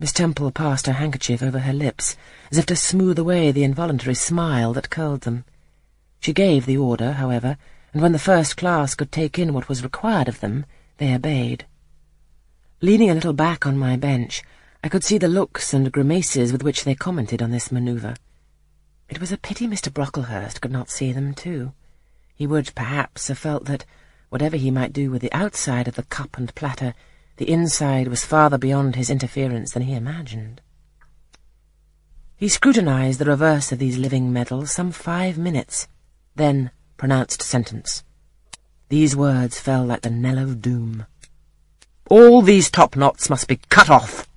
Miss Temple passed her handkerchief over her lips, as if to smooth away the involuntary smile that curled them. She gave the order, however, and when the first class could take in what was required of them, they obeyed. Leaning a little back on my bench, I could see the looks and grimaces with which they commented on this manoeuvre. It was a pity Mr. Brocklehurst could not see them, too. He would, perhaps, have felt that, whatever he might do with the outside of the cup and platter, the inside was farther beyond his interference than he imagined. He scrutinized the reverse of these living medals some five minutes, then pronounced sentence. These words fell like the knell of doom. All these top knots must be cut off.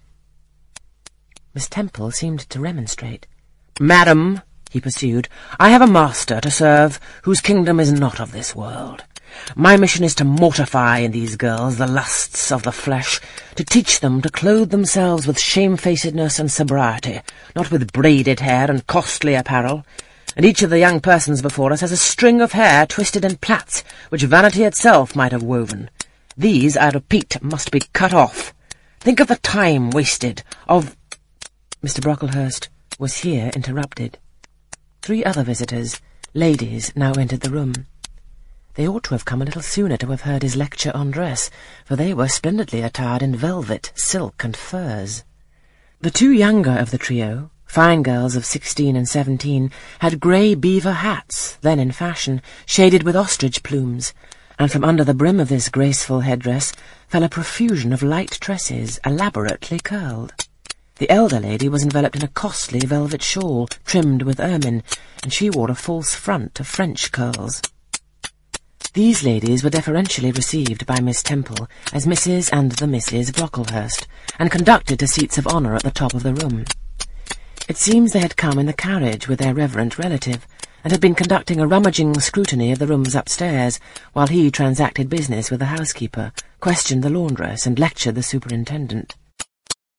Miss Temple seemed to remonstrate. Madam, he pursued, I have a master to serve whose kingdom is not of this world. My mission is to mortify in these girls the lusts of the flesh, to teach them to clothe themselves with shamefacedness and sobriety, not with braided hair and costly apparel. And each of the young persons before us has a string of hair twisted in plaits, which vanity itself might have woven. These, I repeat, must be cut off. Think of the time wasted, of... Mr. Brocklehurst was here interrupted. Three other visitors, ladies, now entered the room. They ought to have come a little sooner to have heard his lecture on dress, for they were splendidly attired in velvet, silk, and furs. The two younger of the trio, fine girls of sixteen and seventeen, had grey beaver hats, then in fashion, shaded with ostrich plumes, and from under the brim of this graceful headdress fell a profusion of light tresses, elaborately curled. The elder lady was enveloped in a costly velvet shawl, trimmed with ermine, and she wore a false front of French curls. These ladies were deferentially received by Miss Temple as Mrs. and the Misses Brocklehurst, and conducted to seats of honour at the top of the room. It seems they had come in the carriage with their reverend relative, and had been conducting a rummaging scrutiny of the rooms upstairs, while he transacted business with the housekeeper, questioned the laundress, and lectured the superintendent.